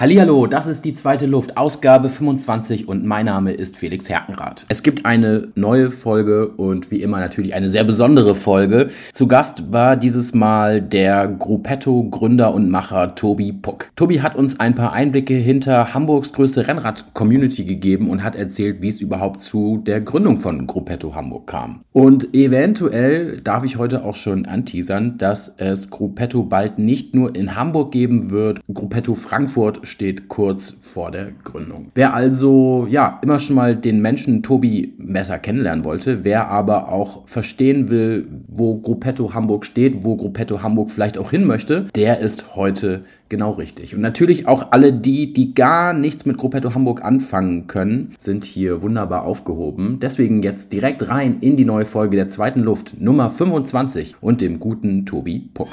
Hallihallo, das ist die zweite Luft, Ausgabe 25 und mein Name ist Felix Herkenrath. Es gibt eine neue Folge und wie immer natürlich eine sehr besondere Folge. Zu Gast war dieses Mal der Gruppetto-Gründer und Macher Tobi Puck. Tobi hat uns ein paar Einblicke hinter Hamburgs größte Rennrad-Community gegeben und hat erzählt, wie es überhaupt zu der Gründung von Gruppetto Hamburg kam. Und eventuell darf ich heute auch schon anteasern, dass es Gruppetto bald nicht nur in Hamburg geben wird, Gruppetto Frankfurt steht kurz vor der Gründung. Wer also ja immer schon mal den Menschen Tobi Messer kennenlernen wollte, wer aber auch verstehen will, wo Gruppetto Hamburg steht, wo Gruppetto Hamburg vielleicht auch hin möchte, der ist heute genau richtig. Und natürlich auch alle die, die gar nichts mit Gruppetto Hamburg anfangen können, sind hier wunderbar aufgehoben. Deswegen jetzt direkt rein in die neue Folge der zweiten Luft Nummer 25 und dem guten Tobi Puck.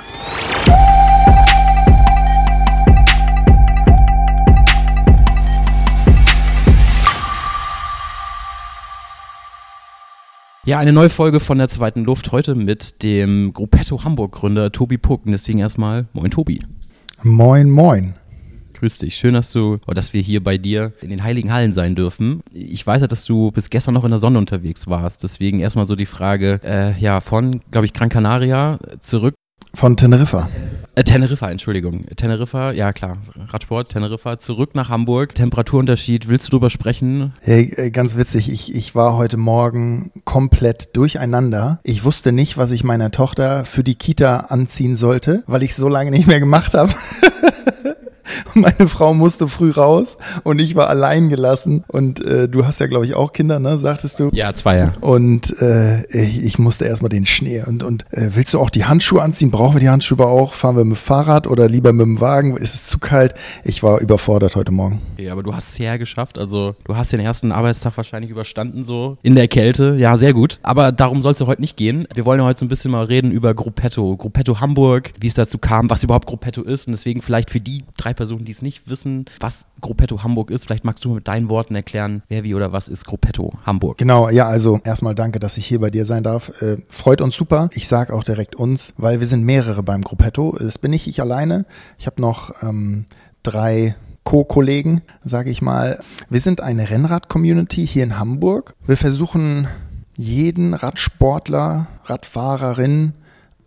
Ja, eine neue Folge von der zweiten Luft heute mit dem Gruppetto Hamburg-Gründer Tobi Puck. Und deswegen erstmal Moin Tobi. Moin, moin. Grüß dich. Schön, dass du, oder dass wir hier bei dir in den Heiligen Hallen sein dürfen. Ich weiß ja, dass du bis gestern noch in der Sonne unterwegs warst. Deswegen erstmal so die Frage, äh, ja, von, glaube ich, Gran Canaria zurück. Von Teneriffa. Äh, Teneriffa, Entschuldigung. Teneriffa, ja klar, Radsport, Teneriffa, zurück nach Hamburg. Temperaturunterschied, willst du drüber sprechen? Hey, äh, ganz witzig, ich, ich war heute Morgen komplett durcheinander. Ich wusste nicht, was ich meiner Tochter für die Kita anziehen sollte, weil ich so lange nicht mehr gemacht habe. meine Frau musste früh raus und ich war allein gelassen. Und äh, du hast ja, glaube ich, auch Kinder, ne? Sagtest du? Ja, zwei, ja. Und äh, ich, ich musste erstmal den Schnee. Und, und äh, willst du auch die Handschuhe anziehen? Brauchen wir die Handschuhe auch? Fahren wir mit dem Fahrrad oder lieber mit dem Wagen? Ist es zu kalt? Ich war überfordert heute Morgen. Okay, aber du hast es ja geschafft. Also du hast den ersten Arbeitstag wahrscheinlich überstanden, so in der Kälte. Ja, sehr gut. Aber darum soll es ja heute nicht gehen. Wir wollen ja heute so ein bisschen mal reden über Gruppetto. Gruppetto Hamburg, wie es dazu kam, was überhaupt Gruppetto ist. Und deswegen vielleicht für die drei Personen, die es nicht wissen, was Gruppetto Hamburg ist, vielleicht magst du mit deinen Worten erklären, wer wie oder was ist Gruppetto Hamburg. Genau, ja, also erstmal danke, dass ich hier bei dir sein darf. Äh, freut uns super. Ich sage auch direkt uns, weil wir sind mehrere beim Gruppetto. Es bin nicht ich alleine. Ich habe noch ähm, drei Co-Kollegen, sage ich mal. Wir sind eine Rennrad-Community hier in Hamburg. Wir versuchen jeden Radsportler, Radfahrerin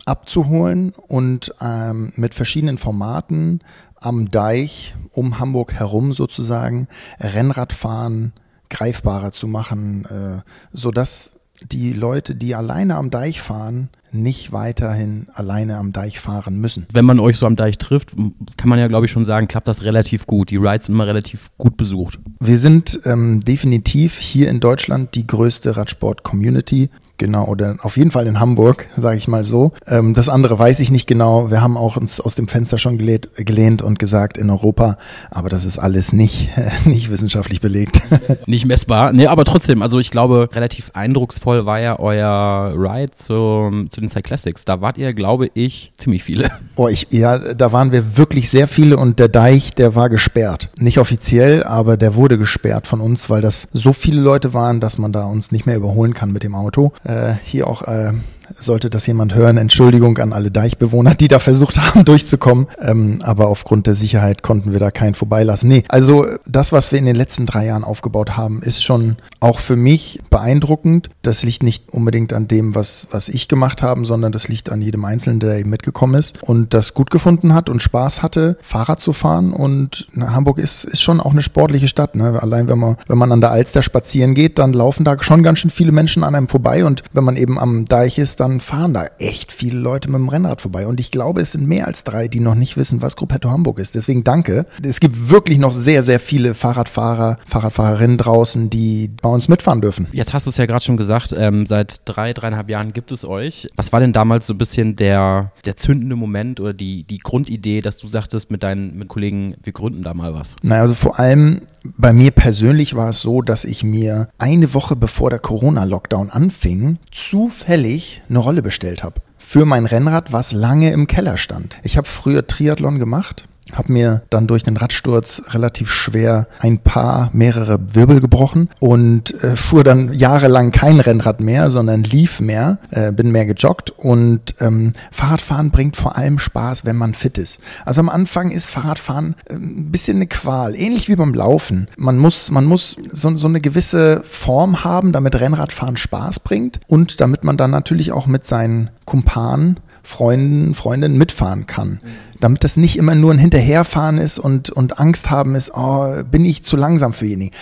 abzuholen und ähm, mit verschiedenen Formaten am Deich um Hamburg herum sozusagen Rennradfahren greifbarer zu machen, äh, so dass die Leute, die alleine am Deich fahren, nicht weiterhin alleine am Deich fahren müssen. Wenn man euch so am Deich trifft, kann man ja, glaube ich, schon sagen, klappt das relativ gut. Die Rides sind immer relativ gut besucht. Wir sind ähm, definitiv hier in Deutschland die größte Radsport-Community. Genau, oder auf jeden Fall in Hamburg, sage ich mal so. Ähm, das andere weiß ich nicht genau. Wir haben auch uns aus dem Fenster schon gelehnt, gelehnt und gesagt in Europa, aber das ist alles nicht, nicht wissenschaftlich belegt. Nicht messbar. Nee, aber trotzdem, also ich glaube, relativ eindrucksvoll war ja euer Ride zum, zu den Cyclassics. Da wart ihr, glaube ich, ziemlich viele. Oh, ich, ja, da waren wir wirklich sehr viele und der Deich, der war gesperrt. Nicht offiziell, aber der wurde gesperrt von uns, weil das so viele Leute waren, dass man da uns nicht mehr überholen kann mit dem Auto äh, hier auch äh, sollte das jemand hören, Entschuldigung an alle Deichbewohner, die da versucht haben durchzukommen. Ähm, aber aufgrund der Sicherheit konnten wir da keinen vorbeilassen. Nee, also das, was wir in den letzten drei Jahren aufgebaut haben, ist schon auch für mich beeindruckend. Das liegt nicht unbedingt an dem, was, was ich gemacht habe, sondern das liegt an jedem Einzelnen, der eben mitgekommen ist und das gut gefunden hat und Spaß hatte, Fahrrad zu fahren. Und na, Hamburg ist, ist schon auch eine sportliche Stadt. Ne? Allein wenn man, wenn man an der Alster spazieren geht, dann laufen da schon ganz schön viele Menschen an einem vorbei. Und wenn man eben am Deich ist, dann fahren da echt viele Leute mit dem Rennrad vorbei. Und ich glaube, es sind mehr als drei, die noch nicht wissen, was Gruppetto Hamburg ist. Deswegen danke. Es gibt wirklich noch sehr, sehr viele Fahrradfahrer, Fahrradfahrerinnen draußen, die bei uns mitfahren dürfen. Jetzt hast du es ja gerade schon gesagt, ähm, seit drei, dreieinhalb Jahren gibt es euch. Was war denn damals so ein bisschen der, der zündende Moment oder die, die Grundidee, dass du sagtest mit deinen mit Kollegen, wir gründen da mal was? Naja, also vor allem bei mir persönlich war es so, dass ich mir eine Woche bevor der Corona-Lockdown anfing, zufällig eine Rolle bestellt habe. Für mein Rennrad, was lange im Keller stand. Ich habe früher Triathlon gemacht habe mir dann durch den Radsturz relativ schwer ein paar, mehrere Wirbel gebrochen und äh, fuhr dann jahrelang kein Rennrad mehr, sondern lief mehr, äh, bin mehr gejoggt und ähm, Fahrradfahren bringt vor allem Spaß, wenn man fit ist. Also am Anfang ist Fahrradfahren äh, ein bisschen eine Qual, ähnlich wie beim Laufen. Man muss, man muss so, so eine gewisse Form haben, damit Rennradfahren Spaß bringt und damit man dann natürlich auch mit seinen Kumpanen Freunden, Freundinnen mitfahren kann. Damit das nicht immer nur ein Hinterherfahren ist und, und Angst haben ist, oh, bin ich zu langsam für jenigen.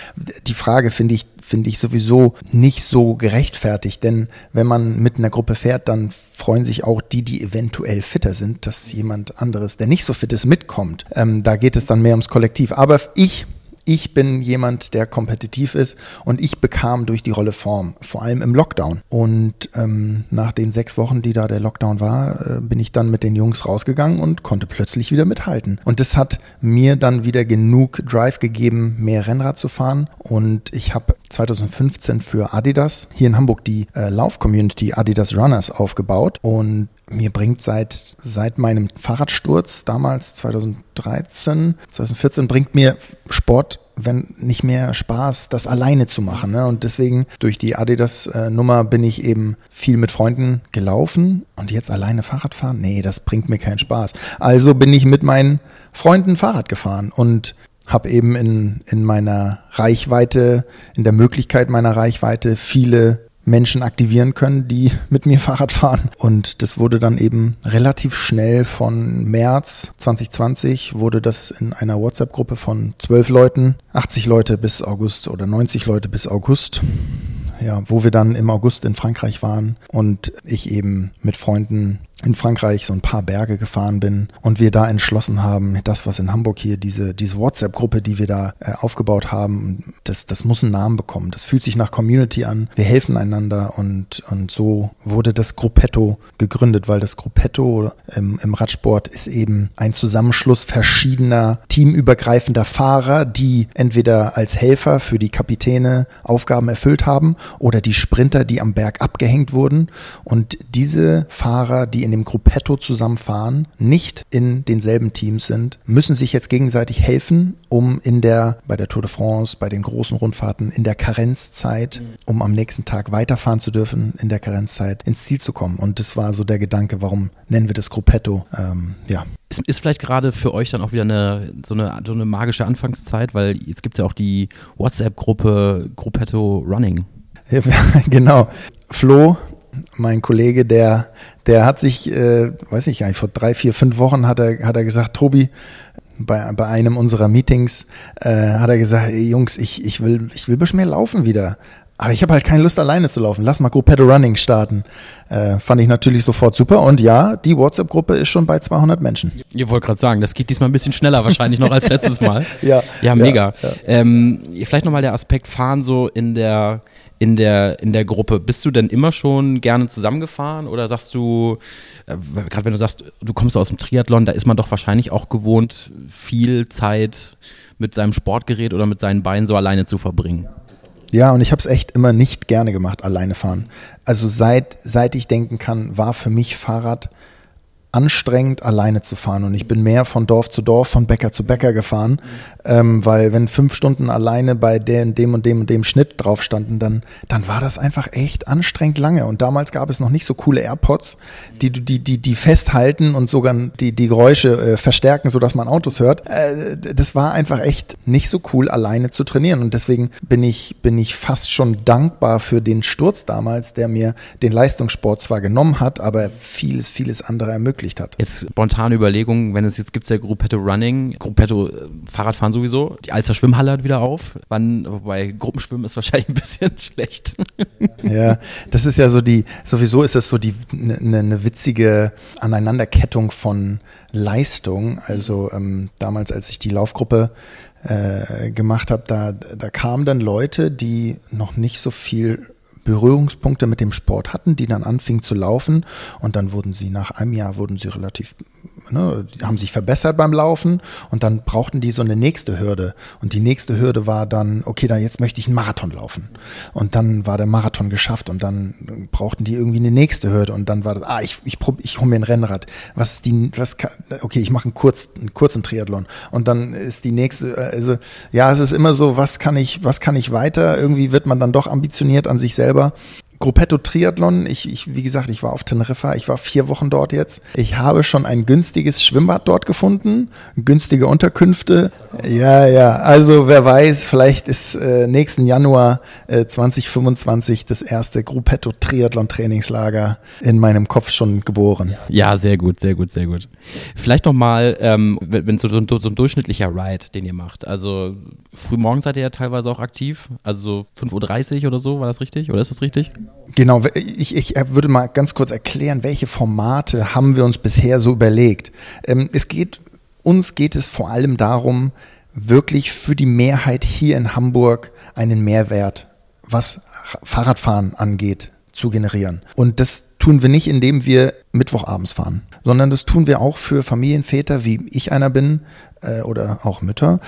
Die Frage finde ich, finde ich sowieso nicht so gerechtfertigt, denn wenn man mit einer Gruppe fährt, dann freuen sich auch die, die eventuell fitter sind, dass jemand anderes, der nicht so fit ist, mitkommt. Ähm, da geht es dann mehr ums Kollektiv. Aber ich ich bin jemand, der kompetitiv ist und ich bekam durch die Rolle Form, vor allem im Lockdown. Und ähm, nach den sechs Wochen, die da der Lockdown war, äh, bin ich dann mit den Jungs rausgegangen und konnte plötzlich wieder mithalten. Und das hat mir dann wieder genug Drive gegeben, mehr Rennrad zu fahren. Und ich habe 2015 für Adidas hier in Hamburg die äh, Lauf-Community Adidas Runners aufgebaut und mir bringt seit, seit meinem Fahrradsturz damals 2013, 2014 bringt mir Sport wenn nicht mehr Spaß, das alleine zu machen. Ne? Und deswegen durch die Adidas-Nummer bin ich eben viel mit Freunden gelaufen und jetzt alleine Fahrrad fahren? Nee, das bringt mir keinen Spaß. Also bin ich mit meinen Freunden Fahrrad gefahren und habe eben in, in meiner Reichweite, in der Möglichkeit meiner Reichweite viele Menschen aktivieren können, die mit mir Fahrrad fahren. Und das wurde dann eben relativ schnell von März 2020 wurde das in einer WhatsApp-Gruppe von zwölf Leuten, 80 Leute bis August oder 90 Leute bis August ja, wo wir dann im August in Frankreich waren und ich eben mit Freunden in Frankreich so ein paar Berge gefahren bin und wir da entschlossen haben, das, was in Hamburg hier, diese, diese WhatsApp-Gruppe, die wir da äh, aufgebaut haben, das, das muss einen Namen bekommen. Das fühlt sich nach Community an. Wir helfen einander und, und so wurde das Gruppetto gegründet, weil das Gruppetto im, im Radsport ist eben ein Zusammenschluss verschiedener teamübergreifender Fahrer, die entweder als Helfer für die Kapitäne Aufgaben erfüllt haben oder die Sprinter, die am Berg abgehängt wurden und diese Fahrer, die in dem Gruppetto zusammenfahren, nicht in denselben Teams sind, müssen sich jetzt gegenseitig helfen, um in der, bei der Tour de France, bei den großen Rundfahrten, in der Karenzzeit, um am nächsten Tag weiterfahren zu dürfen, in der Karenzzeit ins Ziel zu kommen. Und das war so der Gedanke, warum nennen wir das Gruppetto? Ähm, ja. Ist, ist vielleicht gerade für euch dann auch wieder eine so, eine so eine magische Anfangszeit, weil jetzt gibt es ja auch die WhatsApp-Gruppe Gruppetto Running. Genau. Flo mein Kollege, der, der hat sich, äh, weiß ich nicht, vor drei, vier, fünf Wochen hat er, hat er gesagt, Tobi, bei, bei einem unserer Meetings äh, hat er gesagt, ey, Jungs, ich, ich will, ich will ein bisschen mehr laufen wieder. Aber ich habe halt keine Lust, alleine zu laufen. Lass mal Gruppetto Running starten. Äh, fand ich natürlich sofort super. Und ja, die WhatsApp-Gruppe ist schon bei 200 Menschen. Ihr wollt gerade sagen, das geht diesmal ein bisschen schneller wahrscheinlich noch als letztes Mal. ja, ja, mega. Ja, ja. Ähm, vielleicht nochmal der Aspekt Fahren so in der in der, in der Gruppe. Bist du denn immer schon gerne zusammengefahren oder sagst du, äh, gerade wenn du sagst, du kommst aus dem Triathlon, da ist man doch wahrscheinlich auch gewohnt, viel Zeit mit seinem Sportgerät oder mit seinen Beinen so alleine zu verbringen? Ja, und ich habe es echt immer nicht gerne gemacht, alleine fahren. Also seit, seit ich denken kann, war für mich Fahrrad anstrengend, alleine zu fahren. Und ich bin mehr von Dorf zu Dorf, von Bäcker zu Bäcker gefahren, ähm, weil wenn fünf Stunden alleine bei dem, dem und dem und dem Schnitt drauf standen, dann, dann war das einfach echt anstrengend lange. Und damals gab es noch nicht so coole AirPods, die, die, die, die festhalten und sogar die, die Geräusche äh, verstärken, sodass man Autos hört. Äh, das war einfach echt nicht so cool, alleine zu trainieren. Und deswegen bin ich, bin ich fast schon dankbar für den Sturz damals, der mir den Leistungssport zwar genommen hat, aber vieles, vieles andere ermöglicht verwirklicht hat. Jetzt spontane Überlegung, wenn es jetzt gibt ja Gruppetto Running, Gruppetto äh, Fahrradfahren sowieso, die Alster Schwimmhalle hat wieder auf, wann, wobei Gruppenschwimmen ist wahrscheinlich ein bisschen schlecht. Ja, das ist ja so die, sowieso ist das so die eine ne, ne witzige Aneinanderkettung von Leistung. Also ähm, damals, als ich die Laufgruppe äh, gemacht habe, da, da kamen dann Leute, die noch nicht so viel Berührungspunkte mit dem Sport hatten, die dann anfingen zu laufen. Und dann wurden sie nach einem Jahr wurden sie relativ, ne, haben sich verbessert beim Laufen. Und dann brauchten die so eine nächste Hürde. Und die nächste Hürde war dann, okay, dann jetzt möchte ich einen Marathon laufen. Und dann war der Marathon geschafft. Und dann brauchten die irgendwie eine nächste Hürde. Und dann war das, ah, ich ich, ich hole mir ein Rennrad, was ist die, was kann, okay, ich mache einen, kurz, einen kurzen Triathlon. Und dann ist die nächste, also ja, es ist immer so, was kann ich, was kann ich weiter? Irgendwie wird man dann doch ambitioniert an sich selber selber. Gruppetto Triathlon, ich, ich, wie gesagt, ich war auf Teneriffa, ich war vier Wochen dort jetzt. Ich habe schon ein günstiges Schwimmbad dort gefunden, günstige Unterkünfte. Ja, ja, also wer weiß, vielleicht ist äh, nächsten Januar äh, 2025 das erste Gruppetto Triathlon Trainingslager in meinem Kopf schon geboren. Ja, sehr gut, sehr gut, sehr gut. Vielleicht noch mal, ähm, wenn, so, so, so ein durchschnittlicher Ride, den ihr macht, also frühmorgens seid ihr ja teilweise auch aktiv, also so 5.30 Uhr oder so, war das richtig? Oder ist das richtig? Genau, ich, ich würde mal ganz kurz erklären, welche Formate haben wir uns bisher so überlegt. Ähm, es geht, uns geht es vor allem darum, wirklich für die Mehrheit hier in Hamburg einen Mehrwert, was Fahrradfahren angeht, zu generieren. Und das tun wir nicht, indem wir Mittwochabends fahren, sondern das tun wir auch für Familienväter, wie ich einer bin, äh, oder auch Mütter,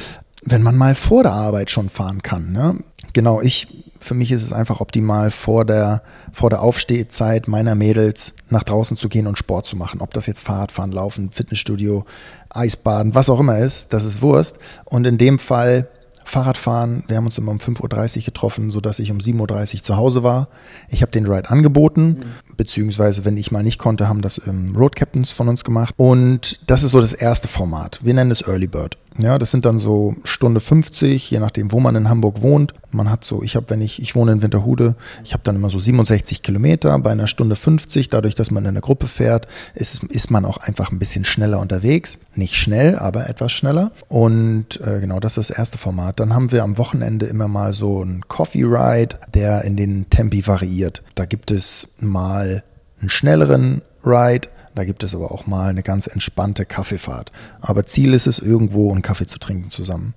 wenn man mal vor der Arbeit schon fahren kann. Ne? Genau, ich, für mich ist es einfach optimal, vor der, vor der Aufstehzeit meiner Mädels nach draußen zu gehen und Sport zu machen. Ob das jetzt Fahrradfahren, Laufen, Fitnessstudio, Eisbaden, was auch immer ist, das ist Wurst. Und in dem Fall Fahrradfahren. Wir haben uns immer um 5.30 Uhr getroffen, sodass ich um 7.30 Uhr zu Hause war. Ich habe den Ride angeboten, mhm. beziehungsweise wenn ich mal nicht konnte, haben das ähm, Road Captains von uns gemacht. Und das ist so das erste Format. Wir nennen es Early Bird. Ja, das sind dann so Stunde 50, je nachdem, wo man in Hamburg wohnt. Man hat so, ich habe, wenn ich, ich wohne in Winterhude, ich habe dann immer so 67 Kilometer bei einer Stunde 50. Dadurch, dass man in einer Gruppe fährt, ist, ist man auch einfach ein bisschen schneller unterwegs. Nicht schnell, aber etwas schneller. Und äh, genau, das ist das erste Format. Dann haben wir am Wochenende immer mal so einen Coffee Ride, der in den Tempi variiert. Da gibt es mal einen schnelleren Ride, da gibt es aber auch mal eine ganz entspannte Kaffeefahrt. Aber Ziel ist es, irgendwo einen Kaffee zu trinken zusammen.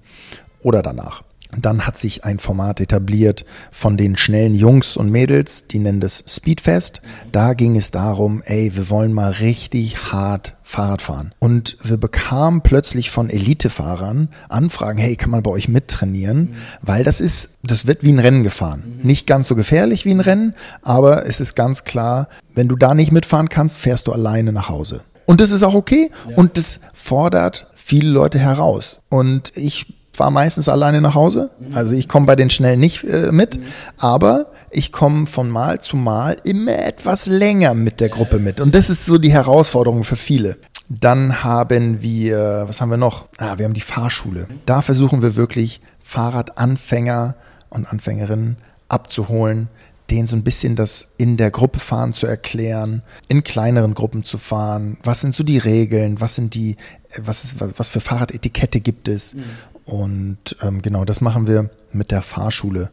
Oder danach. Dann hat sich ein Format etabliert von den schnellen Jungs und Mädels, die nennen das Speedfest. Da ging es darum, ey, wir wollen mal richtig hart Fahrrad fahren. Und wir bekamen plötzlich von Elitefahrern Anfragen, hey, kann man bei euch mittrainieren? Mhm. Weil das ist, das wird wie ein Rennen gefahren. Mhm. Nicht ganz so gefährlich wie ein Rennen, aber es ist ganz klar, wenn du da nicht mitfahren kannst, fährst du alleine nach Hause. Und das ist auch okay ja. und das fordert viele Leute heraus. Und ich fahre meistens alleine nach Hause. Also ich komme bei den Schnellen nicht äh, mit, aber ich komme von Mal zu Mal immer etwas länger mit der Gruppe mit. Und das ist so die Herausforderung für viele. Dann haben wir, was haben wir noch? Ah, wir haben die Fahrschule. Da versuchen wir wirklich Fahrradanfänger und Anfängerinnen abzuholen, denen so ein bisschen das in der Gruppe fahren zu erklären, in kleineren Gruppen zu fahren. Was sind so die Regeln? Was sind die, was ist, was für Fahrradetikette gibt es? Mhm. Und ähm, genau, das machen wir mit der Fahrschule.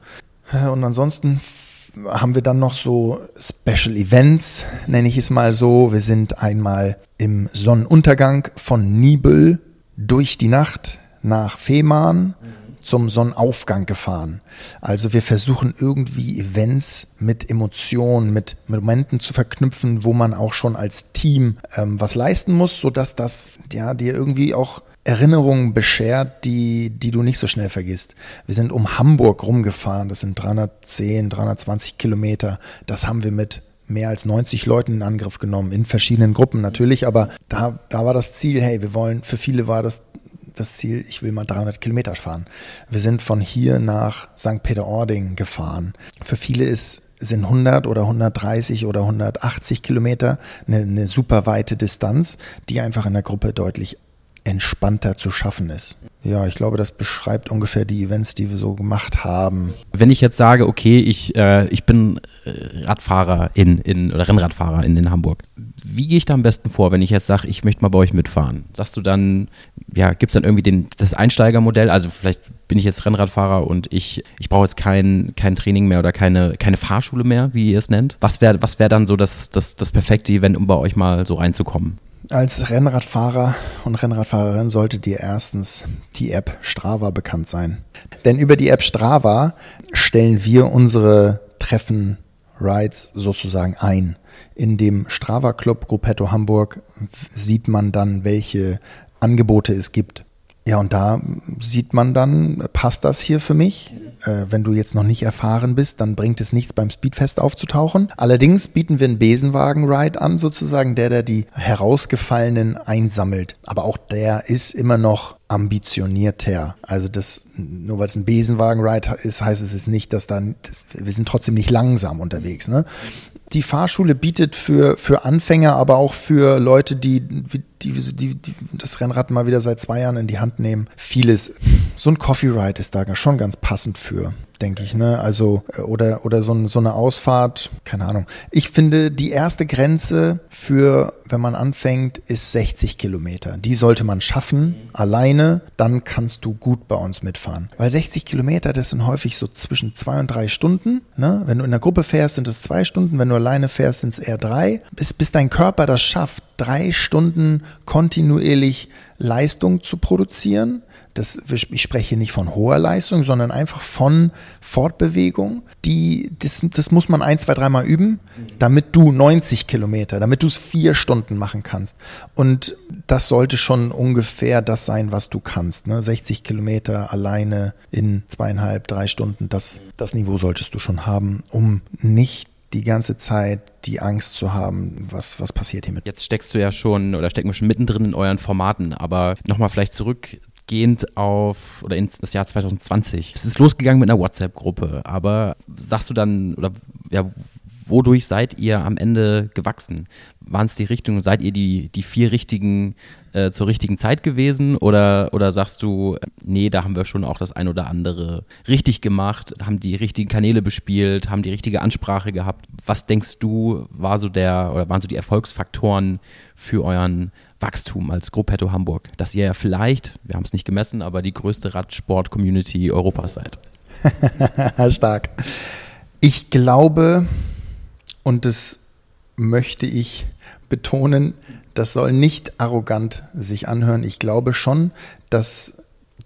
Und ansonsten haben wir dann noch so Special Events, nenne ich es mal so. Wir sind einmal im Sonnenuntergang von Nibel durch die Nacht nach Fehmarn zum Sonnenaufgang gefahren. Also wir versuchen irgendwie Events mit Emotionen, mit Momenten zu verknüpfen, wo man auch schon als Team ähm, was leisten muss, sodass das ja dir irgendwie auch Erinnerungen beschert, die, die du nicht so schnell vergisst. Wir sind um Hamburg rumgefahren, das sind 310, 320 Kilometer. Das haben wir mit mehr als 90 Leuten in Angriff genommen, in verschiedenen Gruppen natürlich, aber da, da war das Ziel, hey, wir wollen, für viele war das das Ziel, ich will mal 300 Kilometer fahren. Wir sind von hier nach St. Peter-Ording gefahren. Für viele ist, sind 100 oder 130 oder 180 Kilometer eine, eine super weite Distanz, die einfach in der Gruppe deutlich entspannter zu schaffen ist. Ja, ich glaube, das beschreibt ungefähr die Events, die wir so gemacht haben. Wenn ich jetzt sage, okay, ich, äh, ich bin äh, Radfahrer in, in oder Rennradfahrer in, in Hamburg, wie gehe ich da am besten vor, wenn ich jetzt sage, ich möchte mal bei euch mitfahren? Sagst du dann, ja, gibt es dann irgendwie den, das Einsteigermodell? Also vielleicht bin ich jetzt Rennradfahrer und ich, ich brauche jetzt kein, kein Training mehr oder keine, keine Fahrschule mehr, wie ihr es nennt. Was wäre was wär dann so das, das, das perfekte Event, um bei euch mal so reinzukommen? Als Rennradfahrer und Rennradfahrerin sollte dir erstens die App Strava bekannt sein. Denn über die App Strava stellen wir unsere Treffen Rides sozusagen ein. In dem Strava Club Gruppetto Hamburg sieht man dann, welche Angebote es gibt. Ja, und da sieht man dann, passt das hier für mich? Äh, wenn du jetzt noch nicht erfahren bist, dann bringt es nichts beim Speedfest aufzutauchen. Allerdings bieten wir einen Besenwagen-Ride an, sozusagen der, der die herausgefallenen einsammelt. Aber auch der ist immer noch ambitionierter. Also das, nur weil es ein Besenwagen-Ride ist, heißt es jetzt nicht, dass dann, das, wir sind trotzdem nicht langsam unterwegs. Ne? Die Fahrschule bietet für, für Anfänger, aber auch für Leute, die, die, die, die das Rennrad mal wieder seit zwei Jahren in die Hand nehmen, vieles. So ein Coffee Ride ist da schon ganz passend für denke ich, ne? Also, äh, oder, oder so, so eine Ausfahrt, keine Ahnung. Ich finde, die erste Grenze für, wenn man anfängt, ist 60 Kilometer. Die sollte man schaffen, alleine, dann kannst du gut bei uns mitfahren. Weil 60 Kilometer, das sind häufig so zwischen zwei und drei Stunden. Ne? Wenn du in der Gruppe fährst, sind es zwei Stunden. Wenn du alleine fährst, sind es eher drei. Bis, bis dein Körper das schafft, drei Stunden kontinuierlich Leistung zu produzieren, das, ich spreche nicht von hoher Leistung, sondern einfach von Fortbewegung. Die, das, das muss man ein, zwei, dreimal üben, damit du 90 Kilometer, damit du es vier Stunden machen kannst. Und das sollte schon ungefähr das sein, was du kannst. Ne? 60 Kilometer alleine in zweieinhalb, drei Stunden, das, das Niveau solltest du schon haben, um nicht die ganze Zeit die Angst zu haben, was, was passiert hiermit. Jetzt steckst du ja schon oder stecken wir schon mittendrin in euren Formaten, aber nochmal vielleicht zurück gehend auf oder ins das Jahr 2020. Es ist losgegangen mit einer WhatsApp-Gruppe, aber sagst du dann oder ja, wodurch seid ihr am Ende gewachsen? Waren es die Richtung, seid ihr die, die vier richtigen äh, zur richtigen Zeit gewesen oder, oder sagst du, nee, da haben wir schon auch das ein oder andere richtig gemacht, haben die richtigen Kanäle bespielt, haben die richtige Ansprache gehabt? Was denkst du, war so der oder waren so die Erfolgsfaktoren für euren Wachstum als Gruppetto Hamburg, dass ihr ja vielleicht, wir haben es nicht gemessen, aber die größte Radsport-Community Europas seid? Stark. Ich glaube, und das möchte ich betonen, das soll nicht arrogant sich anhören. Ich glaube schon, dass,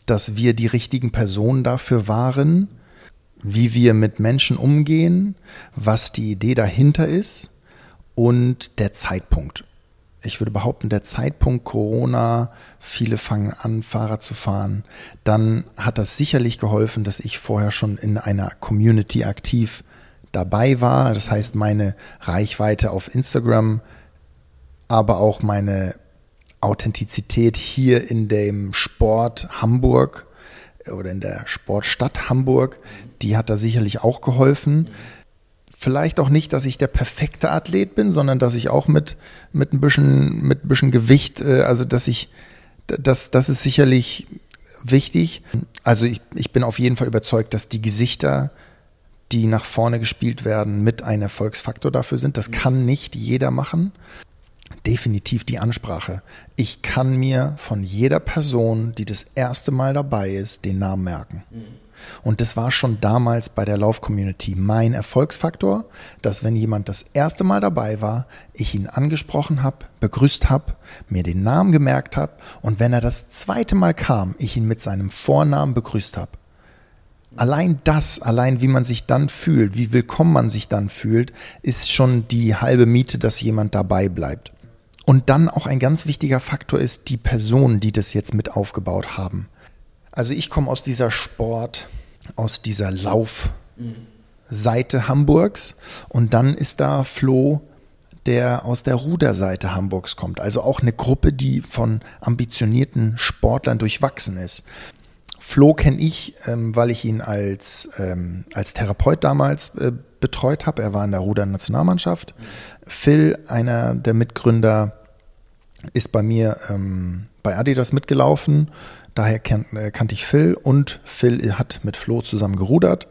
dass wir die richtigen Personen dafür waren, wie wir mit Menschen umgehen, was die Idee dahinter ist und der Zeitpunkt ich würde behaupten, der Zeitpunkt Corona, viele fangen an, Fahrrad zu fahren, dann hat das sicherlich geholfen, dass ich vorher schon in einer Community aktiv dabei war. Das heißt, meine Reichweite auf Instagram, aber auch meine Authentizität hier in dem Sport Hamburg oder in der Sportstadt Hamburg, die hat da sicherlich auch geholfen vielleicht auch nicht, dass ich der perfekte Athlet bin, sondern dass ich auch mit, mit ein bisschen, mit ein bisschen Gewicht, äh, also dass ich, das, das ist sicherlich wichtig. Also ich, ich bin auf jeden Fall überzeugt, dass die Gesichter, die nach vorne gespielt werden, mit ein Erfolgsfaktor dafür sind. Das kann nicht jeder machen. Definitiv die Ansprache. Ich kann mir von jeder Person, die das erste Mal dabei ist, den Namen merken. Und das war schon damals bei der Lauf-Community mein Erfolgsfaktor, dass wenn jemand das erste Mal dabei war, ich ihn angesprochen habe, begrüßt habe, mir den Namen gemerkt habe und wenn er das zweite Mal kam, ich ihn mit seinem Vornamen begrüßt habe. Allein das, allein wie man sich dann fühlt, wie willkommen man sich dann fühlt, ist schon die halbe Miete, dass jemand dabei bleibt. Und dann auch ein ganz wichtiger Faktor ist die Personen, die das jetzt mit aufgebaut haben. Also ich komme aus dieser Sport, aus dieser Laufseite Hamburgs und dann ist da Flo, der aus der Ruderseite Hamburgs kommt. Also auch eine Gruppe, die von ambitionierten Sportlern durchwachsen ist. Flo kenne ich, ähm, weil ich ihn als, ähm, als Therapeut damals äh, betreut habe. Er war in der Ruder-Nationalmannschaft. Phil, einer der Mitgründer, ist bei mir ähm, bei Adidas mitgelaufen Daher kan äh, kannte ich Phil und Phil hat mit Flo zusammen gerudert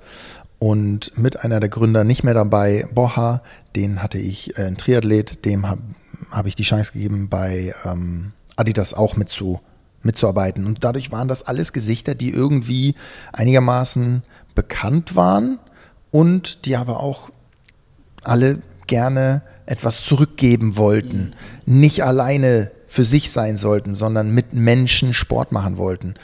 und mit einer der Gründer nicht mehr dabei, Boha, den hatte ich, äh, ein Triathlet, dem habe hab ich die Chance gegeben, bei ähm, Adidas auch mitzu, mitzuarbeiten. Und dadurch waren das alles Gesichter, die irgendwie einigermaßen bekannt waren und die aber auch alle gerne etwas zurückgeben wollten. Mhm. Nicht alleine für sich sein sollten, sondern mit Menschen Sport machen wollten.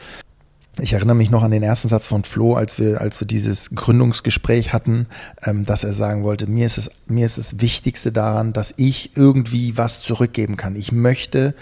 Ich erinnere mich noch an den ersten Satz von Flo, als wir, als wir dieses Gründungsgespräch hatten, ähm, dass er sagen wollte, mir ist es, mir ist das Wichtigste daran, dass ich irgendwie was zurückgeben kann. Ich möchte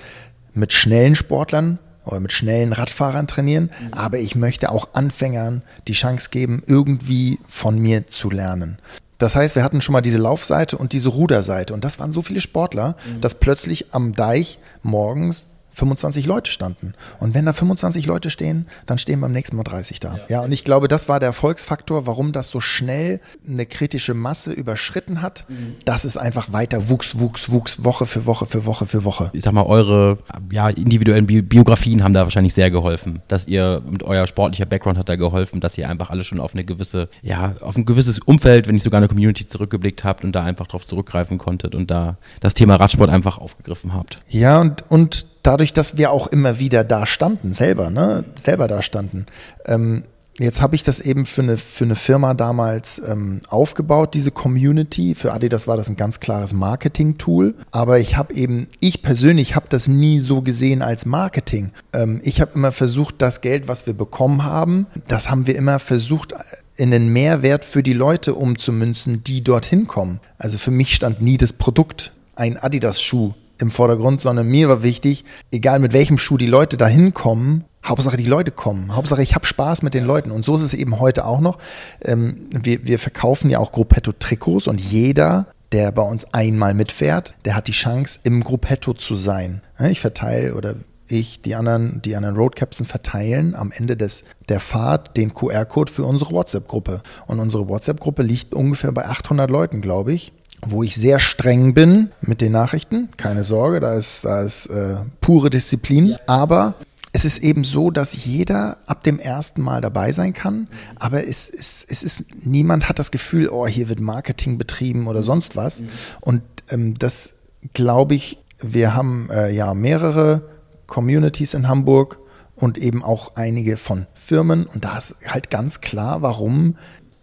mit schnellen Sportlern oder mit schnellen Radfahrern trainieren, mhm. aber ich möchte auch Anfängern die Chance geben, irgendwie von mir zu lernen. Das heißt, wir hatten schon mal diese Laufseite und diese Ruderseite und das waren so viele Sportler, mhm. dass plötzlich am Deich morgens 25 Leute standen. Und wenn da 25 Leute stehen, dann stehen beim nächsten Mal 30 da. Ja. ja, und ich glaube, das war der Erfolgsfaktor, warum das so schnell eine kritische Masse überschritten hat. Mhm. Das ist einfach weiter wuchs, wuchs, wuchs, Woche für Woche für Woche für Woche. Ich sag mal, eure ja, individuellen Bi Biografien haben da wahrscheinlich sehr geholfen. Dass ihr mit euer sportlicher Background hat da geholfen, dass ihr einfach alle schon auf eine gewisse, ja, auf ein gewisses Umfeld, wenn nicht sogar eine Community zurückgeblickt habt und da einfach drauf zurückgreifen konntet und da das Thema Radsport einfach aufgegriffen habt. Ja, und, und dadurch, dass wir auch immer wieder da standen, selber, ne, selber da standen. Ähm, jetzt habe ich das eben für eine, für eine Firma damals ähm, aufgebaut, diese Community. Für Adidas war das ein ganz klares Marketing-Tool. Aber ich habe eben, ich persönlich habe das nie so gesehen als Marketing. Ähm, ich habe immer versucht, das Geld, was wir bekommen haben, das haben wir immer versucht, in den Mehrwert für die Leute umzumünzen, die dorthin kommen. Also für mich stand nie das Produkt, ein Adidas-Schuh im Vordergrund, sondern mir war wichtig, egal mit welchem Schuh die Leute da hinkommen, Hauptsache die Leute kommen. Hauptsache ich habe Spaß mit den Leuten. Und so ist es eben heute auch noch. Ähm, wir, wir verkaufen ja auch Gruppetto-Trikots und jeder, der bei uns einmal mitfährt, der hat die Chance, im Gruppetto zu sein. Ich verteile oder ich, die anderen, die anderen Roadcapsen verteilen am Ende des, der Fahrt den QR-Code für unsere WhatsApp-Gruppe. Und unsere WhatsApp-Gruppe liegt ungefähr bei 800 Leuten, glaube ich wo ich sehr streng bin mit den Nachrichten. Keine Sorge, da ist, da ist äh, pure Disziplin. Aber es ist eben so, dass jeder ab dem ersten Mal dabei sein kann, aber es, es, es ist, niemand hat das Gefühl, oh, hier wird Marketing betrieben oder sonst was. Und ähm, das glaube ich, wir haben äh, ja mehrere Communities in Hamburg und eben auch einige von Firmen. Und da ist halt ganz klar, warum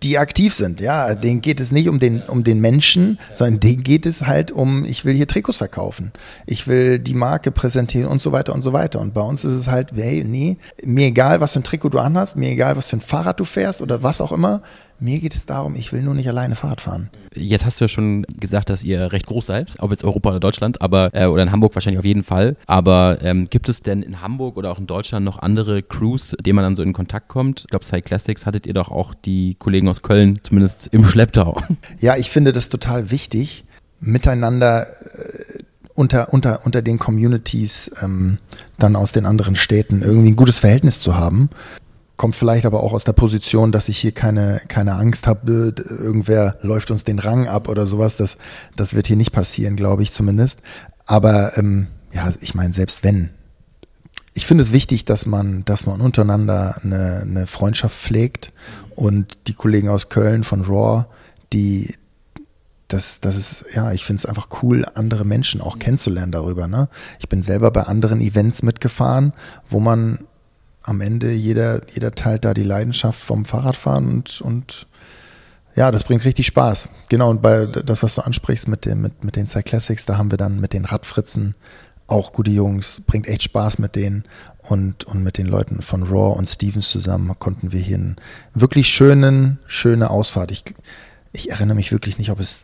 die aktiv sind. Ja, denen geht es nicht um den, um den Menschen, sondern denen geht es halt um, ich will hier Trikots verkaufen. Ich will die Marke präsentieren und so weiter und so weiter. Und bei uns ist es halt, hey, nee, mir egal, was für ein Trikot du anhast, mir egal, was für ein Fahrrad du fährst oder was auch immer. Mir geht es darum, ich will nur nicht alleine Fahrrad fahren. Jetzt hast du ja schon gesagt, dass ihr recht groß seid, ob jetzt Europa oder Deutschland, aber äh, oder in Hamburg wahrscheinlich auf jeden Fall. Aber ähm, gibt es denn in Hamburg oder auch in Deutschland noch andere Crews, denen man dann so in Kontakt kommt? Ich glaube, Cyclassics Classics hattet ihr doch auch die Kollegen aus Köln, zumindest im Schlepptau. Ja, ich finde das total wichtig, miteinander äh, unter, unter, unter den Communities ähm, dann aus den anderen Städten irgendwie ein gutes Verhältnis zu haben kommt vielleicht aber auch aus der Position, dass ich hier keine, keine Angst habe, irgendwer läuft uns den Rang ab oder sowas. Das, das wird hier nicht passieren, glaube ich zumindest. Aber ähm, ja, ich meine, selbst wenn. Ich finde es wichtig, dass man, dass man untereinander eine, eine Freundschaft pflegt und die Kollegen aus Köln von Raw, die, das, das ist, ja, ich finde es einfach cool, andere Menschen auch kennenzulernen darüber. Ne? Ich bin selber bei anderen Events mitgefahren, wo man am Ende jeder, jeder teilt da die Leidenschaft vom Fahrradfahren und, und ja, das bringt richtig Spaß. Genau, und bei das, was du ansprichst mit, dem, mit, mit den Cyclassics, da haben wir dann mit den Radfritzen auch gute Jungs, bringt echt Spaß mit denen. Und, und mit den Leuten von Raw und Stevens zusammen konnten wir hier einen wirklich schönen, schöne Ausfahrt. Ich, ich erinnere mich wirklich nicht, ob es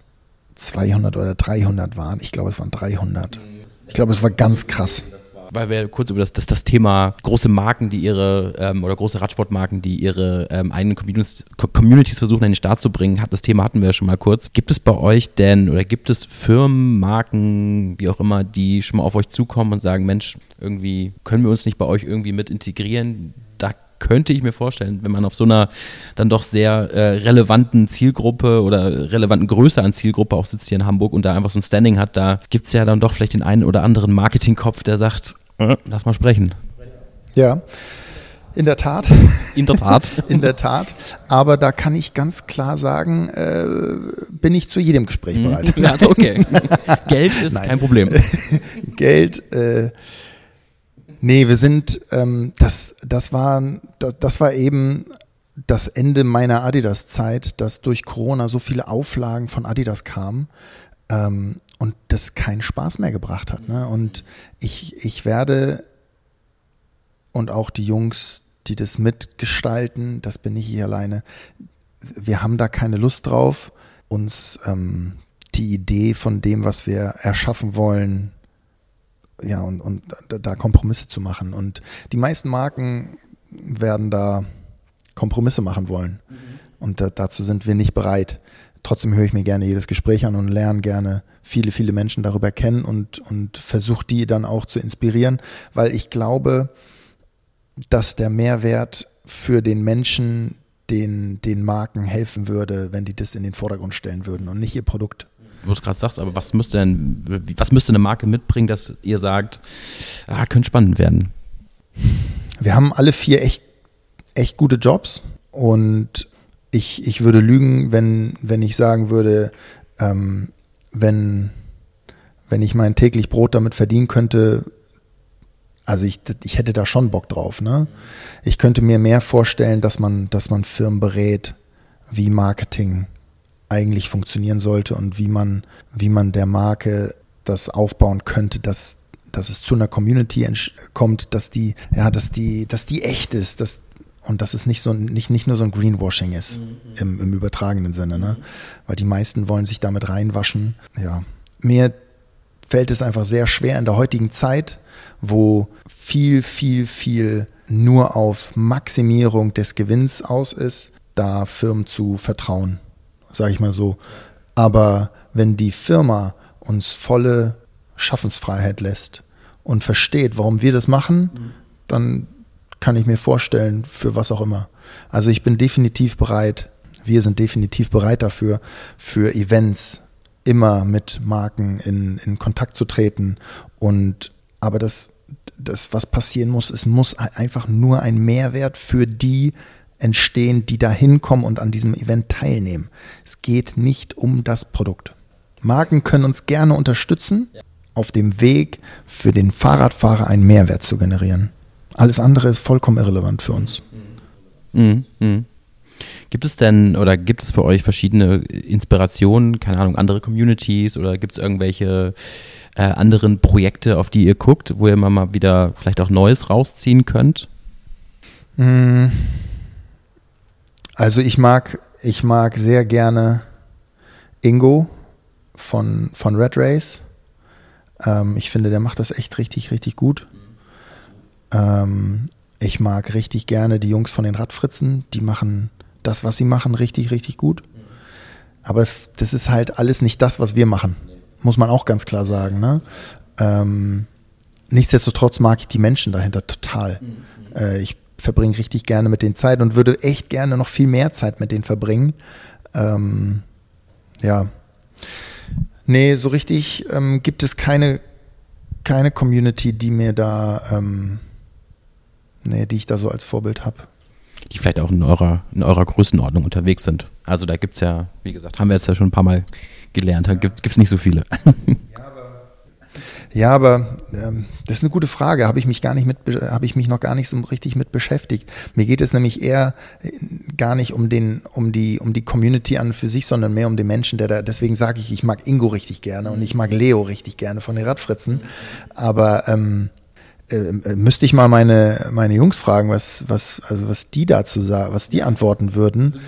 200 oder 300 waren. Ich glaube, es waren 300. Ich glaube, es war ganz krass weil wir kurz über das, das, das Thema große Marken, die ihre, ähm, oder große Radsportmarken, die ihre ähm, eigenen Communities, Communities versuchen, in den Start zu bringen, hat das Thema hatten wir ja schon mal kurz. Gibt es bei euch denn, oder gibt es Firmen, Marken, wie auch immer, die schon mal auf euch zukommen und sagen, Mensch, irgendwie können wir uns nicht bei euch irgendwie mit integrieren? Könnte ich mir vorstellen, wenn man auf so einer dann doch sehr äh, relevanten Zielgruppe oder relevanten Größe an Zielgruppe auch sitzt hier in Hamburg und da einfach so ein Standing hat, da gibt es ja dann doch vielleicht den einen oder anderen Marketingkopf, der sagt, äh, lass mal sprechen. Ja. In der Tat. In der Tat. In der Tat. Aber da kann ich ganz klar sagen, äh, bin ich zu jedem Gespräch mhm. bereit. Ja, okay. Geld ist Nein. kein Problem. Geld, äh, Nee, wir sind, ähm, das, das, war, das war eben das Ende meiner Adidas-Zeit, dass durch Corona so viele Auflagen von Adidas kamen ähm, und das keinen Spaß mehr gebracht hat. Ne? Und ich, ich werde und auch die Jungs, die das mitgestalten. Das bin ich alleine. Wir haben da keine Lust drauf, uns ähm, die Idee von dem, was wir erschaffen wollen, ja, und, und da Kompromisse zu machen. Und die meisten Marken werden da Kompromisse machen wollen. Mhm. Und da, dazu sind wir nicht bereit. Trotzdem höre ich mir gerne jedes Gespräch an und lerne gerne viele, viele Menschen darüber kennen und, und versuche die dann auch zu inspirieren, weil ich glaube, dass der Mehrwert für den Menschen den, den Marken helfen würde, wenn die das in den Vordergrund stellen würden und nicht ihr Produkt. Du es gerade sagst, aber was müsste denn, was müsste eine Marke mitbringen, dass ihr sagt, ah, könnte spannend werden? Wir haben alle vier echt, echt gute Jobs und ich, ich würde lügen, wenn, wenn ich sagen würde, ähm, wenn, wenn ich mein täglich Brot damit verdienen könnte, also ich, ich hätte da schon Bock drauf. Ne? Ich könnte mir mehr vorstellen, dass man, dass man Firmen berät, wie Marketing eigentlich funktionieren sollte und wie man, wie man der Marke das aufbauen könnte, dass, dass es zu einer Community kommt, dass die, ja, dass die, dass die echt ist, dass, und dass es nicht so nicht, nicht nur so ein Greenwashing ist mhm. im, im übertragenen Sinne, ne? Weil die meisten wollen sich damit reinwaschen. Ja. Mir fällt es einfach sehr schwer in der heutigen Zeit, wo viel, viel, viel nur auf Maximierung des Gewinns aus ist, da Firmen zu vertrauen, sage ich mal so. Aber wenn die Firma uns volle Schaffensfreiheit lässt und versteht, warum wir das machen, dann kann ich mir vorstellen, für was auch immer. Also ich bin definitiv bereit, wir sind definitiv bereit dafür, für Events immer mit Marken in, in Kontakt zu treten. Und aber das, das, was passieren muss, es muss einfach nur ein Mehrwert für die entstehen, die da hinkommen und an diesem Event teilnehmen. Es geht nicht um das Produkt. Marken können uns gerne unterstützen, auf dem Weg für den Fahrradfahrer einen Mehrwert zu generieren. Alles andere ist vollkommen irrelevant für uns. Mhm. Mhm. Gibt es denn oder gibt es für euch verschiedene Inspirationen, keine Ahnung, andere Communities oder gibt es irgendwelche äh, anderen Projekte, auf die ihr guckt, wo ihr mal wieder vielleicht auch Neues rausziehen könnt? Mhm. Also ich mag, ich mag sehr gerne Ingo von, von Red Race. Ähm, ich finde, der macht das echt richtig, richtig gut. Ähm, ich mag richtig gerne die Jungs von den Radfritzen, die machen das, was sie machen, richtig, richtig gut. Aber das ist halt alles nicht das, was wir machen. Muss man auch ganz klar sagen. Ne? Ähm, nichtsdestotrotz mag ich die Menschen dahinter total. Äh, ich verbringe richtig gerne mit denen Zeit und würde echt gerne noch viel mehr Zeit mit denen verbringen. Ähm, ja. Nee, so richtig ähm, gibt es keine, keine Community, die mir da ähm, nee, die ich da so als Vorbild habe. Die vielleicht auch in eurer, in eurer Größenordnung unterwegs sind. Also da gibt es ja, wie gesagt, haben wir jetzt ja schon ein paar Mal gelernt, da gibt es nicht so viele. Ja, aber ähm, das ist eine gute Frage. Habe ich mich gar nicht mit, habe ich mich noch gar nicht so richtig mit beschäftigt. Mir geht es nämlich eher äh, gar nicht um den, um die, um die Community an für sich, sondern mehr um den Menschen, der da. Deswegen sage ich, ich mag Ingo richtig gerne und ich mag Leo richtig gerne von den Radfritzen. Aber ähm, äh, äh, müsste ich mal meine, meine Jungs fragen, was, was, also was die dazu sagen, was die antworten würden.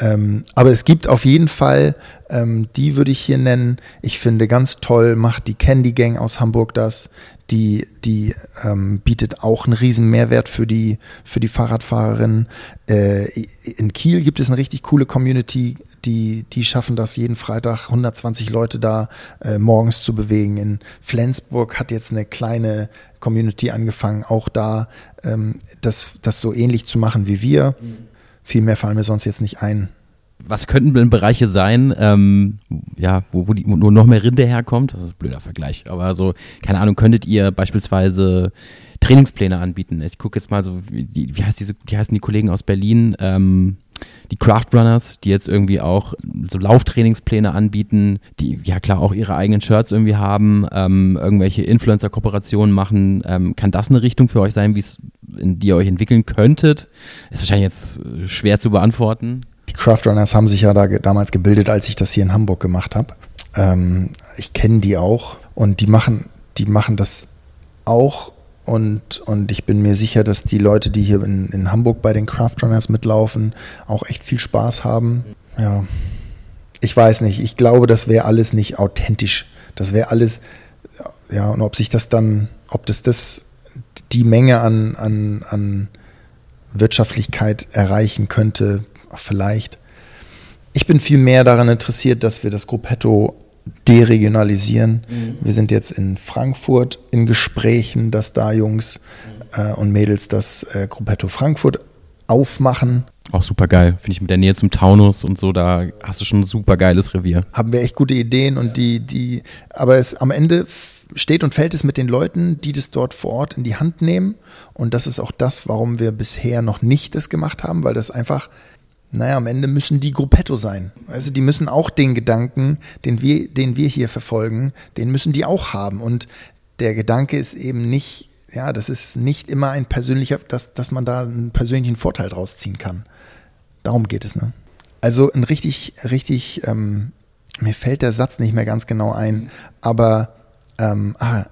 Ähm, aber es gibt auf jeden Fall, ähm, die würde ich hier nennen. Ich finde ganz toll, macht die Candy Gang aus Hamburg das. Die, die ähm, bietet auch einen riesen Mehrwert für die, für die Fahrradfahrerinnen. Äh, in Kiel gibt es eine richtig coole Community, die, die schaffen das jeden Freitag 120 Leute da äh, morgens zu bewegen. In Flensburg hat jetzt eine kleine Community angefangen, auch da ähm, das, das so ähnlich zu machen wie wir. Mhm viel mehr fallen mir sonst jetzt nicht ein. Was könnten denn Bereiche sein, ähm, ja, wo, wo, die, wo noch mehr Rinde herkommt? Das ist ein blöder Vergleich, aber so, keine Ahnung, könntet ihr beispielsweise Trainingspläne anbieten? Ich gucke jetzt mal so, wie, wie, heißt diese, wie heißen die Kollegen aus Berlin? Ähm, die Craft Runners, die jetzt irgendwie auch so Lauftrainingspläne anbieten, die ja klar auch ihre eigenen Shirts irgendwie haben, ähm, irgendwelche Influencer-Kooperationen machen. Ähm, kann das eine Richtung für euch sein, wie es in die ihr euch entwickeln könntet? Ist wahrscheinlich jetzt äh, schwer zu beantworten. Die Craft Runners haben sich ja da damals gebildet, als ich das hier in Hamburg gemacht habe. Ähm, ich kenne die auch und die machen, die machen das auch Und, und ich bin mir sicher, dass die Leute, die hier in, in Hamburg bei den Craftrunners mitlaufen, auch echt viel Spaß haben. Ja, ich weiß nicht. Ich glaube, das wäre alles nicht authentisch. Das wäre alles, ja, und ob sich das dann, ob das das, die Menge an, an, an Wirtschaftlichkeit erreichen könnte, vielleicht. Ich bin viel mehr daran interessiert, dass wir das Gruppetto deregionalisieren. Mhm. Wir sind jetzt in Frankfurt in Gesprächen, dass da Jungs äh, und Mädels das äh, Gruppetto Frankfurt aufmachen. Auch super geil, finde ich mit der Nähe zum Taunus und so, da hast du schon ein super geiles Revier. Haben wir echt gute Ideen und die, die, aber es am Ende steht und fällt es mit den Leuten, die das dort vor Ort in die Hand nehmen. Und das ist auch das, warum wir bisher noch nicht das gemacht haben, weil das einfach naja, am Ende müssen die Gruppetto sein. Also die müssen auch den Gedanken, den wir, den wir hier verfolgen, den müssen die auch haben. Und der Gedanke ist eben nicht, ja, das ist nicht immer ein persönlicher, dass, dass man da einen persönlichen Vorteil draus ziehen kann. Darum geht es, ne? Also ein richtig, richtig, ähm, mir fällt der Satz nicht mehr ganz genau ein, aber ähm, ah,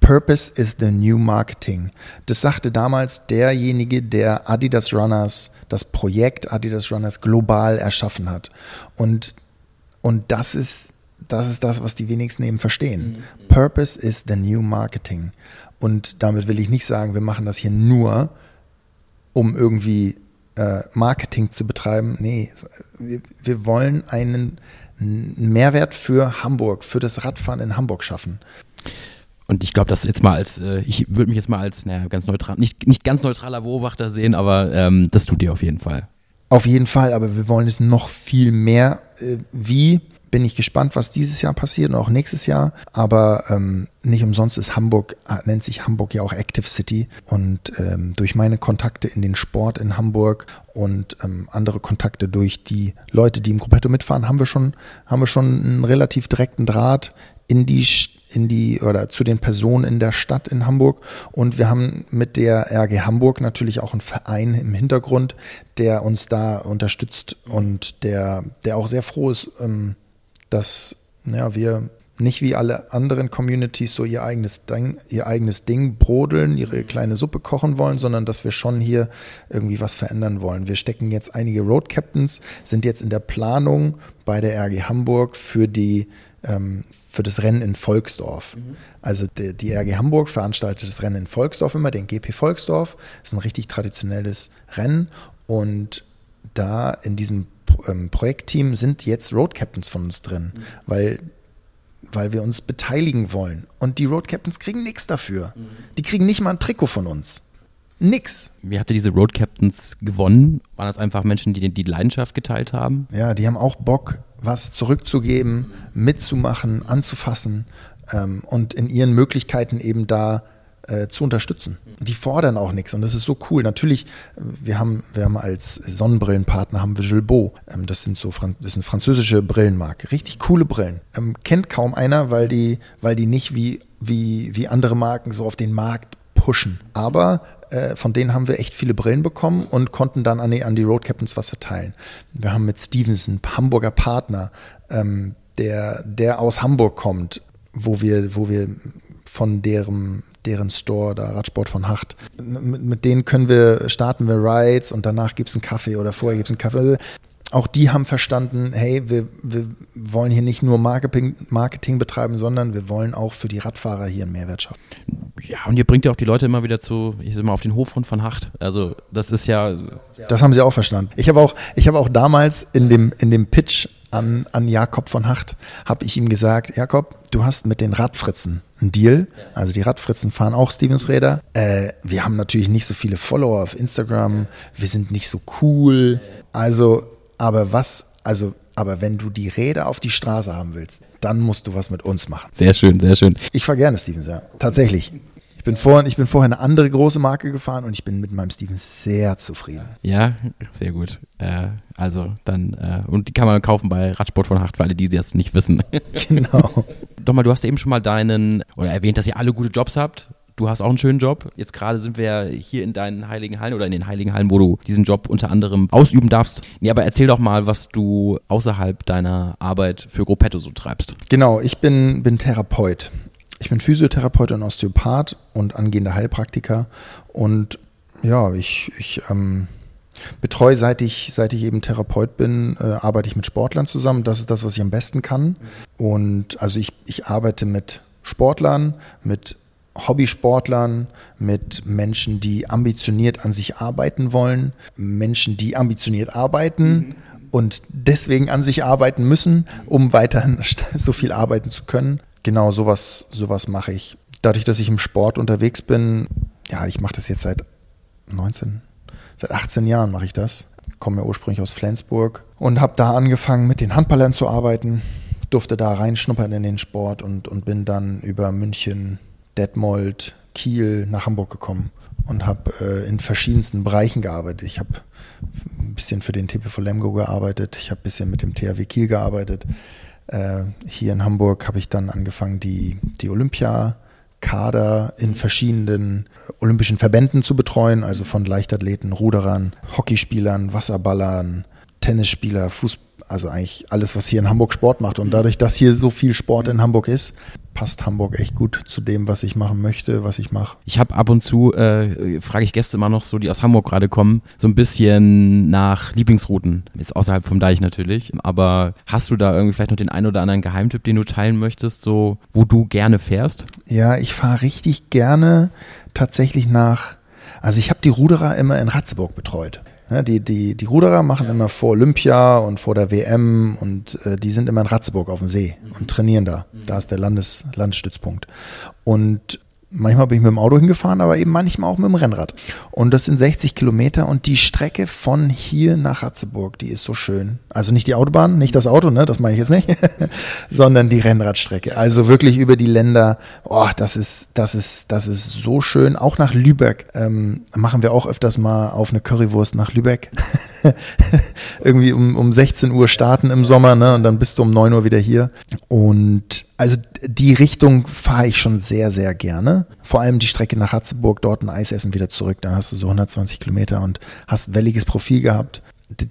Purpose is the new marketing. Das sagte damals derjenige, der Adidas Runners, das Projekt Adidas Runners global erschaffen hat. Und, und das ist, das ist das, was die wenigsten eben verstehen. Mhm. Purpose is the new marketing. Und damit will ich nicht sagen, wir machen das hier nur, um irgendwie äh, Marketing zu betreiben. Nee, wir, wir wollen einen Mehrwert für Hamburg, für das Radfahren in Hamburg schaffen. Und ich glaube, das jetzt mal als, äh, ich würde mich jetzt mal als, naja, ganz neutral, nicht, nicht ganz neutraler Beobachter sehen, aber ähm, das tut ihr auf jeden Fall. Auf jeden Fall, aber wir wollen es noch viel mehr. Äh, wie? Bin ich gespannt, was dieses Jahr passiert und auch nächstes Jahr. Aber ähm, nicht umsonst ist Hamburg, äh, nennt sich Hamburg ja auch Active City. Und ähm, durch meine Kontakte in den Sport in Hamburg und ähm, andere Kontakte durch die Leute, die im Gruppetto mitfahren, haben wir schon, haben wir schon einen relativ direkten Draht in die in die oder zu den Personen in der Stadt in Hamburg. Und wir haben mit der RG Hamburg natürlich auch einen Verein im Hintergrund, der uns da unterstützt und der, der auch sehr froh ist, ähm, dass ja, wir nicht wie alle anderen Communities so ihr eigenes Ding, ihr eigenes Ding brodeln, ihre kleine Suppe kochen wollen, sondern dass wir schon hier irgendwie was verändern wollen. Wir stecken jetzt einige Road Captains, sind jetzt in der Planung bei der RG Hamburg für die ähm, für das Rennen in Volksdorf. Mhm. Also die, die, RG Hamburg veranstaltet das Rennen in Volksdorf immer, den GP Volksdorf. Das ist ein richtig traditionelles Rennen und da in diesem ähm, Projektteam sind jetzt Road Captains von uns drin, mhm. weil weil wir uns beteiligen wollen. Und die Road Captains kriegen nichts dafür. Mhm. Die kriegen nicht mal ein Trikot von uns. Nix. Wie habt ihr diese Road Captains gewonnen? Waren das einfach Menschen, die die Leidenschaft geteilt haben? Ja, die haben auch Bock, was zurückzugeben, mitzumachen, anzufassen ähm, und in ihren Möglichkeiten eben da äh, zu unterstützen. Die fordern auch nichts und das ist so cool. Natürlich, wir haben, wir haben als Sonnenbrillenpartner haben wir Gilbeau. Ähm, das sind so das sind französische Brillenmarke. Richtig coole Brillen. Ähm, kennt kaum einer, weil die, weil die nicht wie, wie, wie andere Marken so auf den Markt pushen. Aber äh, von denen haben wir echt viele Brillen bekommen und konnten dann an die, an die Road Captains was verteilen. Wir haben mit Stevenson, Hamburger Partner, ähm, der, der aus Hamburg kommt, wo wir, wo wir von deren, deren Store, da Radsport von Hacht. Mit, mit denen können wir, starten wir Rides und danach gibt es einen Kaffee oder vorher gibt es einen Kaffee auch die haben verstanden, hey, wir, wir wollen hier nicht nur Marketing, Marketing betreiben, sondern wir wollen auch für die Radfahrer hier einen Mehrwert schaffen. Ja, und ihr bringt ja auch die Leute immer wieder zu, ich sag mal, auf den Hof von Van Hacht. Also das ist ja. Das haben sie auch verstanden. Ich habe auch, ich habe auch damals in dem, in dem Pitch an, an Jakob von Hacht, habe ich ihm gesagt, Jakob, du hast mit den Radfritzen einen Deal. Also die Radfritzen fahren auch Stevens Räder. Äh, wir haben natürlich nicht so viele Follower auf Instagram. Wir sind nicht so cool. Also aber was, also, aber wenn du die Räder auf die Straße haben willst, dann musst du was mit uns machen. Sehr schön, sehr schön. Ich fahre gerne Stevens, ja. Tatsächlich. Ich bin, vorhin, ich bin vorher eine andere große Marke gefahren und ich bin mit meinem Stevens sehr zufrieden. Ja, sehr gut. Äh, also dann, äh, und die kann man kaufen bei Radsport von Hacht, für alle, die das nicht wissen. Genau. Doch mal, du hast eben schon mal deinen, oder erwähnt, dass ihr alle gute Jobs habt du hast auch einen schönen Job. Jetzt gerade sind wir hier in deinen heiligen Hallen oder in den heiligen Hallen, wo du diesen Job unter anderem ausüben darfst. Nee, aber erzähl doch mal, was du außerhalb deiner Arbeit für Gruppetto so treibst. Genau, ich bin, bin Therapeut. Ich bin Physiotherapeut und Osteopath und angehender Heilpraktiker und ja, ich, ich ähm, betreue, seit ich, seit ich eben Therapeut bin, äh, arbeite ich mit Sportlern zusammen. Das ist das, was ich am besten kann. Und also ich, ich arbeite mit Sportlern, mit Hobbysportlern, mit Menschen, die ambitioniert an sich arbeiten wollen, Menschen, die ambitioniert arbeiten mhm. und deswegen an sich arbeiten müssen, um weiterhin so viel arbeiten zu können. Genau sowas, sowas mache ich. Dadurch, dass ich im Sport unterwegs bin, ja, ich mache das jetzt seit 19, seit 18 Jahren mache ich das. Komme ja ursprünglich aus Flensburg und habe da angefangen, mit den Handballern zu arbeiten. Durfte da reinschnuppern in den Sport und, und bin dann über München, Detmold, Kiel nach Hamburg gekommen und habe äh, in verschiedensten Bereichen gearbeitet. Ich habe ein bisschen für den TPV Lemgo gearbeitet, ich habe ein bisschen mit dem THW Kiel gearbeitet. Äh, hier in Hamburg habe ich dann angefangen, die, die Olympia in verschiedenen olympischen Verbänden zu betreuen, also von Leichtathleten, Ruderern, Hockeyspielern, Wasserballern, Tennisspieler, Fußball, also eigentlich alles, was hier in Hamburg Sport macht. Und dadurch, dass hier so viel Sport in Hamburg ist, passt Hamburg echt gut zu dem, was ich machen möchte, was ich mache. Ich habe ab und zu, äh, frage ich Gäste immer noch so, die aus Hamburg gerade kommen, so ein bisschen nach Lieblingsrouten, jetzt außerhalb vom Deich natürlich. Aber hast du da irgendwie vielleicht noch den einen oder anderen Geheimtipp, den du teilen möchtest, so wo du gerne fährst? Ja, ich fahre richtig gerne tatsächlich nach, also ich habe die Ruderer immer in Ratzeburg betreut. Ja, die, die, die Ruderer machen ja. immer vor Olympia und vor der WM und äh, die sind immer in Ratzeburg auf dem See mhm. und trainieren da. Mhm. Da ist der Landes, Landesstützpunkt. Und Manchmal bin ich mit dem Auto hingefahren, aber eben manchmal auch mit dem Rennrad. Und das sind 60 Kilometer und die Strecke von hier nach Ratzeburg, die ist so schön. Also nicht die Autobahn, nicht das Auto, ne, das meine ich jetzt nicht, sondern die Rennradstrecke. Also wirklich über die Länder. Oh, das ist, das ist, das ist so schön. Auch nach Lübeck ähm, machen wir auch öfters mal auf eine Currywurst nach Lübeck. Irgendwie um, um 16 Uhr starten im Sommer, ne, und dann bist du um 9 Uhr wieder hier. Und also die Richtung fahre ich schon sehr, sehr gerne. Vor allem die Strecke nach Hatzeburg, dort ein Eis essen, wieder zurück. Dann hast du so 120 Kilometer und hast ein welliges Profil gehabt.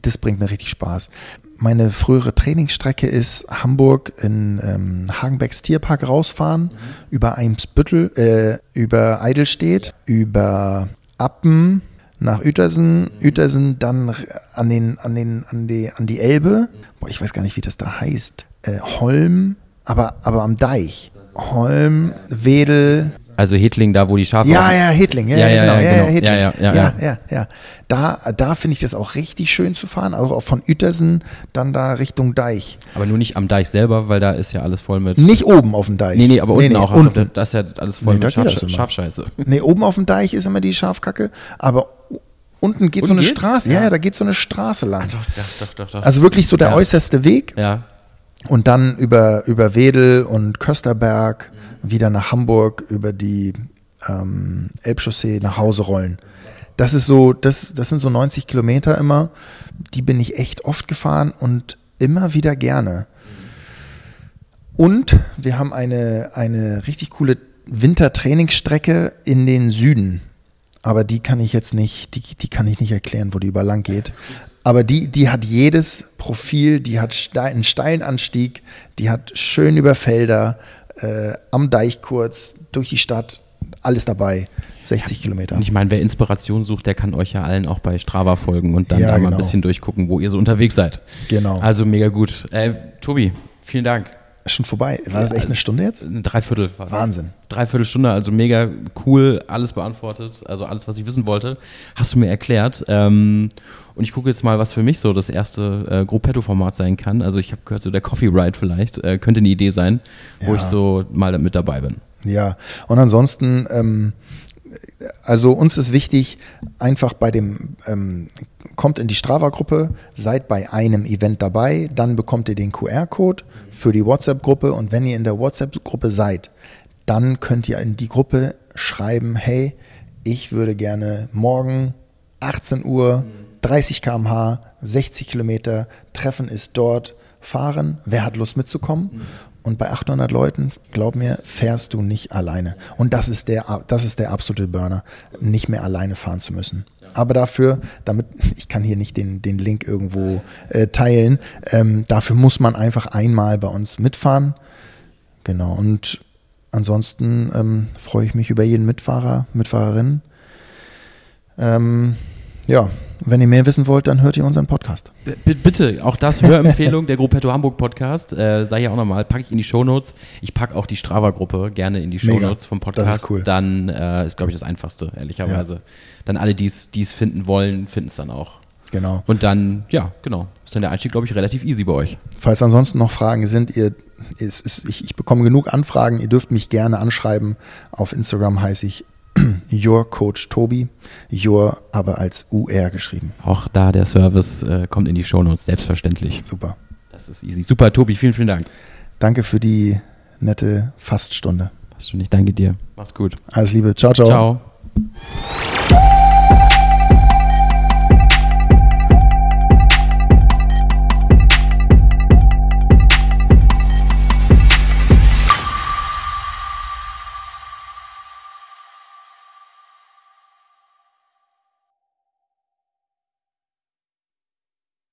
Das bringt mir richtig Spaß. Meine frühere Trainingsstrecke ist Hamburg in ähm, Hagenbecks Tierpark rausfahren, mhm. über Eimsbüttel, äh, über Eidelstedt, über Appen, nach Uetersen, mhm. Uetersen dann an den, an den, an die, an die Elbe. Boah, ich weiß gar nicht, wie das da heißt. Äh, Holm, aber, aber am Deich. Holm, Wedel. Also Hedling, da wo die Schafe. Ja, ja, Hedling, ja, ja, ja, genau. ja, ja, genau. ja, ja, ja, ja, ja. Da, da finde ich das auch richtig schön zu fahren. Also auch von Uetersen dann da Richtung Deich. Aber nur nicht am Deich selber, weil da ist ja alles voll mit. Nicht oben auf dem Deich. Nee, nee, aber unten nee, nee, auch. Also unten. Da ist ja alles voll nee, mit Schaf, Schafscheiße. Nee, oben auf dem Deich ist immer die Schafkacke, aber unten geht unten so eine geht's? Straße. Ja, ja, da geht so eine Straße lang. Ach, doch, doch, doch, doch. Also wirklich so der äußerste Weg. Ja und dann über, über Wedel und Kösterberg wieder nach Hamburg über die ähm, Elbchaussee nach Hause rollen. Das ist so, das, das sind so 90 Kilometer immer. Die bin ich echt oft gefahren und immer wieder gerne. Und wir haben eine, eine richtig coole Wintertrainingsstrecke in den Süden. Aber die kann ich jetzt nicht, die, die kann ich nicht erklären, wo die über lang geht. Aber die, die hat jedes Profil, die hat einen steilen Anstieg, die hat schön über Felder, äh, am Deich kurz, durch die Stadt, alles dabei. 60 Kilometer. Und ich meine, wer Inspiration sucht, der kann euch ja allen auch bei Strava folgen und dann ja, da genau. mal ein genau. bisschen durchgucken, wo ihr so unterwegs seid. Genau. Also mega gut. Äh, Tobi, vielen Dank. Schon vorbei. War das echt eine Stunde jetzt? Ein Dreiviertel. Wahnsinn. Dreiviertel Stunde, also mega cool, alles beantwortet, also alles, was ich wissen wollte, hast du mir erklärt. Ähm, und ich gucke jetzt mal, was für mich so das erste äh, Gruppetto-Format sein kann. Also ich habe gehört, so der Coffee Ride vielleicht äh, könnte eine Idee sein, wo ja. ich so mal mit dabei bin. Ja, und ansonsten ähm, also uns ist wichtig, einfach bei dem, ähm, kommt in die Strava-Gruppe, seid bei einem Event dabei, dann bekommt ihr den QR-Code für die WhatsApp-Gruppe und wenn ihr in der WhatsApp-Gruppe seid, dann könnt ihr in die Gruppe schreiben, hey, ich würde gerne morgen 18 Uhr, 30 km/h, 60 Kilometer, Treffen ist dort, fahren, wer hat Lust mitzukommen? Und bei 800 Leuten, glaub mir, fährst du nicht alleine. Und das ist der, das ist der absolute Burner, nicht mehr alleine fahren zu müssen. Aber dafür, damit, ich kann hier nicht den, den Link irgendwo äh, teilen, ähm, dafür muss man einfach einmal bei uns mitfahren. Genau. Und ansonsten ähm, freue ich mich über jeden Mitfahrer, Mitfahrerin. Ähm, ja, wenn ihr mehr wissen wollt, dann hört ihr unseren Podcast. B bitte, auch das Hörempfehlung der Gruppetto Hamburg Podcast. Äh, sei ja auch nochmal, packe ich in die Shownotes. Ich packe auch die Strava-Gruppe gerne in die Shownotes vom Podcast. Das ist cool. Dann äh, ist, glaube ich, das Einfachste, ehrlicherweise. Ja. Dann alle, die es finden wollen, finden es dann auch. Genau. Und dann, ja, genau. Ist dann der Einstieg, glaube ich, relativ easy bei euch. Falls ansonsten noch Fragen sind, ihr, ist, ist, ich, ich bekomme genug Anfragen. Ihr dürft mich gerne anschreiben. Auf Instagram heiße ich Your Coach Tobi, Your aber als UR geschrieben. Auch da der Service äh, kommt in die Shownotes, selbstverständlich. Super. Das ist easy. Super, Tobi, vielen, vielen Dank. Danke für die nette Faststunde. Faststunde, ich danke dir. Mach's gut. Alles Liebe. Ciao, ciao. Ciao.